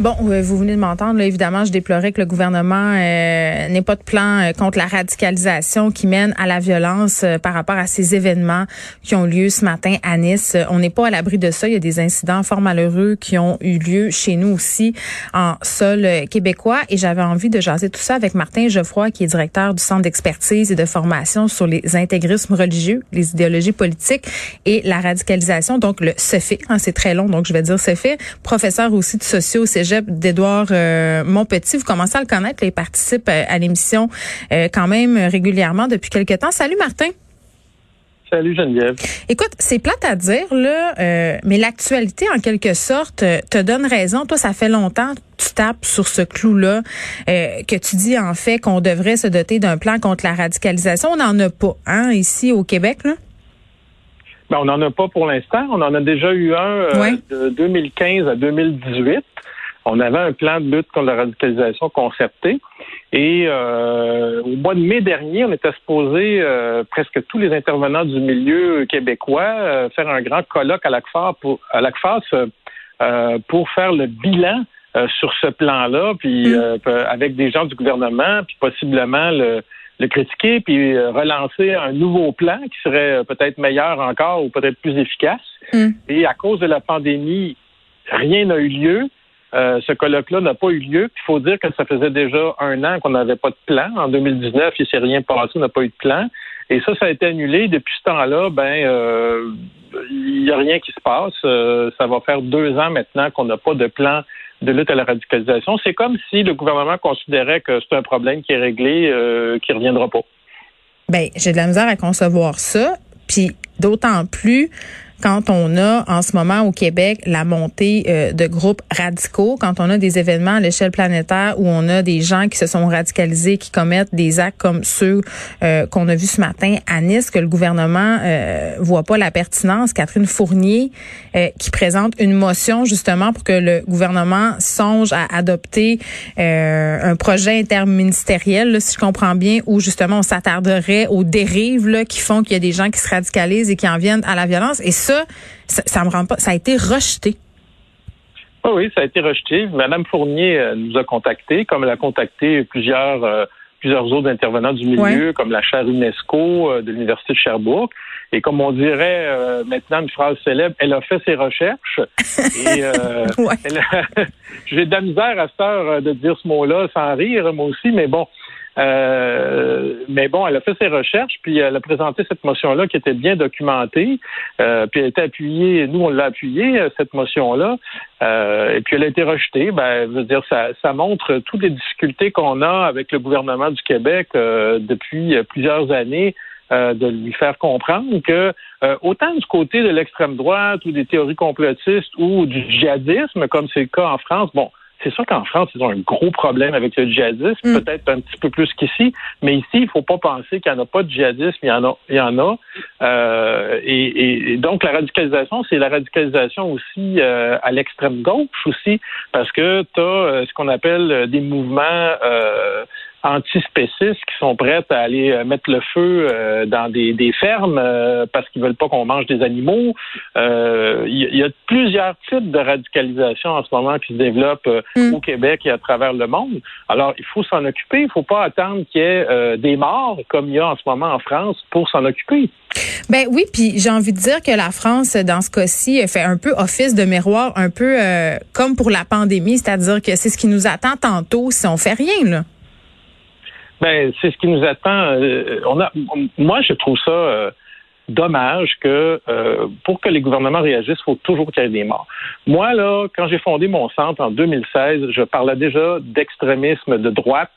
Bon, euh, vous venez de m'entendre. Évidemment, je déplorais que le gouvernement euh, n'ait pas de plan euh, contre la radicalisation qui mène à la violence par rapport à ces événements qui ont lieu ce matin à Nice. On n'est pas à l'abri de ça. Il y a des incidents fort malheureux qui ont eu lieu chez nous aussi en sol québécois. Et j'avais envie de jaser tout ça avec Martin Geoffroy, qui est directeur du Centre d'expertise et de formation sur les intégrismes religieux, les idéologies politiques et la radicalisation. Donc, le CEFI, hein, c'est très long, donc je vais dire CEFI. Professeur aussi de socio au d'Edouard euh, Monpetit. Vous commencez à le connaître, il participe euh, à l'émission euh, quand même régulièrement depuis quelque temps. Salut Martin. Salut Geneviève. Écoute, c'est plate à dire là, mais l'actualité en quelque sorte te donne raison. Toi, ça fait longtemps que tu tapes sur ce clou-là, que tu dis en fait qu'on devrait se doter d'un plan contre la radicalisation. On n'en a pas, hein, ici au Québec là? Ben, on n'en a pas pour l'instant. On en a déjà eu un de 2015 à 2018 on avait un plan de lutte contre la radicalisation concerté. Et euh, au mois de mai dernier, on était supposé, euh, presque tous les intervenants du milieu québécois, euh, faire un grand colloque à l'ACFAS pour, à pour faire le bilan sur ce plan-là, puis mm. avec des gens du gouvernement, puis possiblement le, critiquer, puis relancer un nouveau plan qui serait peut-être meilleur encore ou peut-être plus efficace. Mm. Et à cause de la pandémie, rien n'a eu lieu. Euh, ce colloque-là n'a pas eu lieu. Il faut dire que ça faisait déjà un an qu'on n'avait pas de plan. En 2019, il s'est rien passé, on n'a pas eu de plan. Et ça, ça a été annulé. Depuis ce temps-là, ben, euh, il n'y a rien qui se passe. Euh, ça va faire deux ans maintenant qu'on n'a pas de plan de lutte à la radicalisation. C'est comme si le gouvernement considérait que c'est un problème qui est réglé, qui ne reviendra pas. Ben, j'ai de la misère à concevoir ça. Puis d'autant plus quand on a en ce moment au Québec la montée euh, de groupes radicaux, quand on a des événements à l'échelle planétaire où on a des gens qui se sont radicalisés, qui commettent des actes comme ceux euh, qu'on a vus ce matin à Nice, que le gouvernement euh, voit pas la pertinence. Catherine Fournier euh, qui présente une motion justement pour que le gouvernement songe à adopter un projet interministériel, si je comprends bien, où justement on s'attarderait aux dérives là, qui font qu'il y a des gens qui se radicalisent et qui en viennent à la violence. Et ça, ça, me rend pas. Ça a été rejeté. Ah oui, ça a été rejeté. Madame Fournier euh, nous a contactés, comme elle a contacté plusieurs euh, plusieurs autres intervenants du milieu, comme la chaire UNESCO euh, de l'Université de Sherbrooke. Et comme on dirait maintenant une phrase célèbre, elle a fait ses recherches. et j'ai de la misère à cette heure de dire ce mot-là sans rire, moi aussi, mais bon, euh, mais bon, elle a fait ses recherches, puis elle a présenté cette motion-là qui était bien documentée, euh, puis elle a été appuyée, nous on l'a appuyée, euh, cette motion-là, et puis elle a été rejetée. Ben, je veux dire, ça, ça montre toutes les difficultés qu'on a avec le gouvernement du Québec depuis plusieurs années. de lui faire comprendre que autant du côté de l'extrême droite ou des théories complotistes ou du djihadisme, comme c'est le cas en France, bon, c'est sûr qu'en France, ils ont un gros problème avec le djihadisme, mm. peut-être un petit peu plus qu'ici, mais ici, il ne faut pas penser qu'il n'y en a pas de djihadisme, il y en a. Il y en a. Euh, et, donc, la radicalisation, c'est la radicalisation aussi euh, à l'extrême gauche aussi, parce que tu as euh, ce qu'on appelle des mouvements antispécistes qui sont prêtes à aller euh, mettre le feu euh, dans des, fermes euh, parce qu'ils veulent pas qu'on mange des animaux. Il y, a plusieurs types de radicalisation en ce moment qui se développent mm. au Québec et à travers le monde. Alors, il faut s'en occuper. Il faut pas attendre qu'il y ait des morts comme il y a en ce moment en France pour s'en occuper. Ben oui, puis j'ai envie de dire que la France, dans ce cas-ci, fait un peu office de miroir, un peu comme pour la pandémie, c'est-à-dire que c'est ce qui nous attend tantôt si on fait rien, là. Ben, c'est ce qui nous attend. Euh, on a, moi, je trouve ça. Euh, dommage que euh, pour que les gouvernements réagissent, il faut toujours qu'il y ait des morts. Moi, là, quand j'ai fondé mon centre en 2016, je parlais déjà d'extrémisme de droite.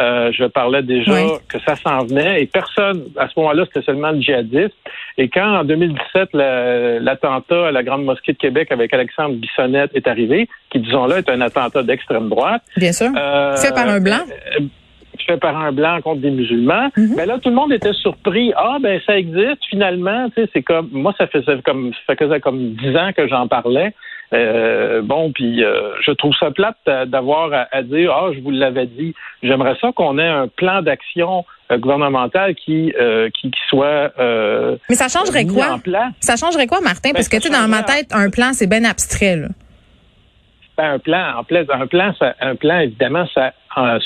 Je parlais déjà que ça s'en venait et personne, à ce moment-là, c'était seulement le djihadiste. Et quand, en 2017, l'attentat à la Grande Mosquée de Québec avec Alexandre Bissonnette est arrivé, qui, disons-le, est un attentat d'extrême droite. Bien sûr. Fait par un blanc fait par un blanc contre des musulmans. Mais mhm. ben là, tout le monde était surpris. Ah, ben ça existe finalement. Tu sais, c'est comme moi, ça faisait comme ça faisait comme dix ans que j'en parlais. Euh, bon, puis euh, je trouve ça plate d'avoir à, dire ah, je vous l'avais dit. J'aimerais ça qu'on ait un plan d'action euh, gouvernemental qui, qui, soit. Mais ça changerait quoi? Ça changerait quoi, Martin? Ben, Parce que tu sais, dans ma tête, un plan, c'est bien abstrait. Là. Ben, un plan, en place, un plan, ça, un plan, évidemment, ça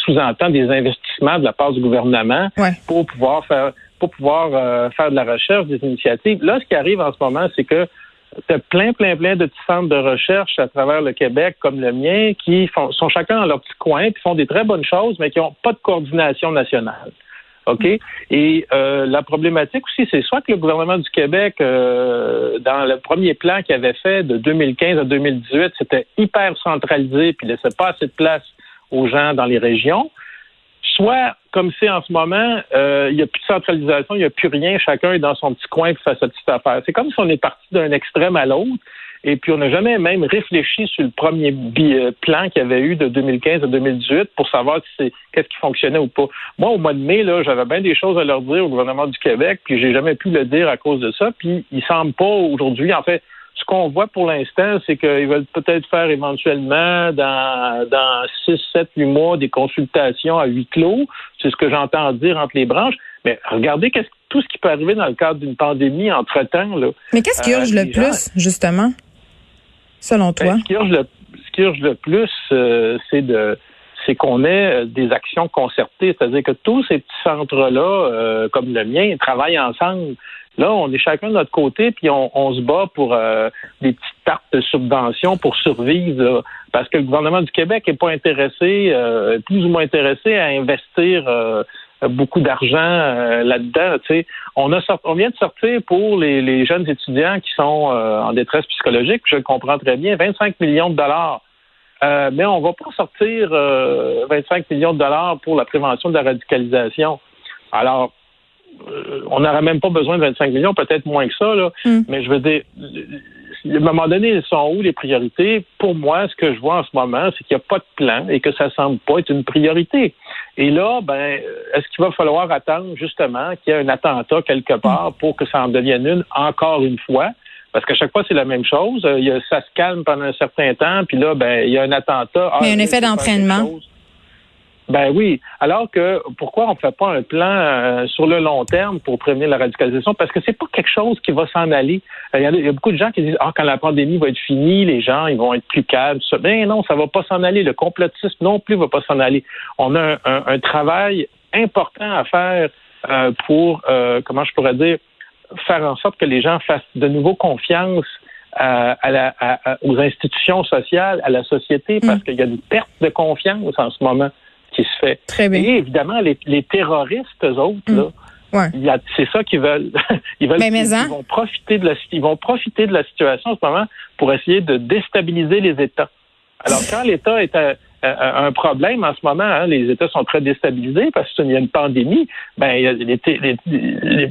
sous-entend des investissements de la part du gouvernement pour pouvoir faire pour pouvoir euh, faire de la recherche, des initiatives. Là, ce qui arrive en ce moment, c'est que tu as plein, plein, plein de petits centres de recherche à travers le Québec, comme le mien, qui font, sont chacun dans leur petit coin, qui font des très bonnes choses, mais qui n'ont pas de coordination nationale. OK? Et euh, la problématique aussi, c'est soit que le gouvernement du Québec, euh, dans le premier plan qu'il avait fait de 2015 à 2018, c'était hyper centralisé puis laissait pas assez de place aux gens dans les régions, soit, comme c'est en ce moment, euh, il n'y a plus de centralisation, il n'y a plus rien, chacun est dans son petit coin et fait sa petite affaire. C'est comme si on est parti d'un extrême à l'autre, et puis on n'a jamais même réfléchi sur le premier euh, plan qu'il y avait eu de 2015 à 2018 pour savoir si c'est qu'est-ce qui fonctionnait ou pas. Moi, au mois de mai, là, j'avais bien des choses à leur dire au gouvernement du Québec, puis j'ai jamais pu le dire à cause de ça. Puis il semble pas aujourd'hui, en fait, ce qu'on voit pour l'instant, c'est qu'ils veulent peut-être faire éventuellement dans, dans 6, 7, 8 mois des consultations à huis clos. C'est ce que j'entends dire entre les branches. Mais regardez tout ce qui peut arriver dans le cadre d'une pandémie entre-temps. Là. Mais qu'est-ce qui urge euh, le plus, justement, selon ben, toi? ce, qui urge le, plus, euh, c'est de c'est qu'on ait euh, des actions concertées, c'est-à-dire que tous ces petits centres-là, comme le mien, travaillent ensemble. Là, on est chacun de notre côté, puis on, se bat pour euh, des petites tartes de subventions pour survivre, parce que le gouvernement du Québec n'est pas intéressé, euh, plus ou moins intéressé à investir euh, beaucoup d'argent là-dedans. On, a on vient de sortir pour les, jeunes étudiants qui sont en détresse psychologique, je le comprends très bien, 25 millions de dollars. Mais on va pas sortir 25 millions de dollars pour la prévention de la radicalisation. Alors, euh, on n'aurait même pas besoin de 25 millions, peut-être moins que ça, là. Hmm. mais je veux dire, à un moment donné, ils sont où les priorités? Pour moi, ce que je vois en ce moment, c'est qu'il n'y a pas de plan et que ça semble pas être une priorité. Et là, ben, est-ce qu'il va falloir attendre justement qu'il y ait un attentat quelque part pour que ça en devienne une encore une fois? Parce qu'à chaque fois, c'est la même chose. Il ça se calme pendant un certain temps, puis là, ben, il y a un attentat. il y a un effet d'entraînement. Ben oui. Alors que pourquoi on ne fait pas un plan euh, sur le long terme pour prévenir la radicalisation? Parce que c'est pas quelque chose qui va s'en aller. Euh, il y, a, beaucoup de gens qui disent Ah, quand la pandémie va être finie, les gens ils vont être plus calmes. Ça. Ben non, ça va pas s'en aller. Le complotisme non plus va pas s'en aller. On a un, travail important à faire euh, pour comment je pourrais dire faire en sorte que les gens fassent de nouveau confiance à, la, aux institutions sociales, à la société, parce mm. qu'il y a une perte de confiance en ce moment qui se fait. Très bien. Et évidemment, les, terroristes, eux autres, mm. là, c'est ça qu'ils veulent. ils veulent. ils, vont profiter de la, ils vont profiter de la situation en ce moment pour essayer de déstabiliser les États. Alors quand l'État est un problème en ce moment, hein, les États sont très déstabilisés parce qu'il y a une pandémie. Ben,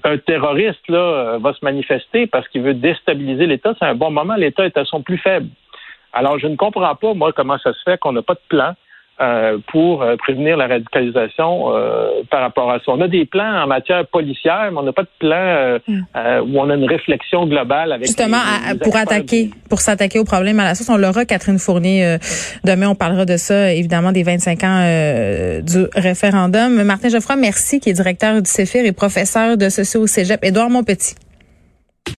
un terroriste là va se manifester parce qu'il veut déstabiliser l'État. C'est un bon moment. L'État est à son plus faible. Alors je ne comprends pas moi comment ça se fait qu'on n'a pas de plan euh, pour euh, prévenir la radicalisation euh, par rapport à ça. On a des plans en matière policière, mais on n'a pas de plan mm. où on a une réflexion globale avec justement pour attaquer, pour s'attaquer au problème à la source. On l'aura, Catherine Fournier. demain, on parlera de ça, évidemment, des 25 ans du référendum. Martin Geoffroy, merci, qui est directeur du CEFIR et professeur de socio au Cégep. Édouard Montpetit.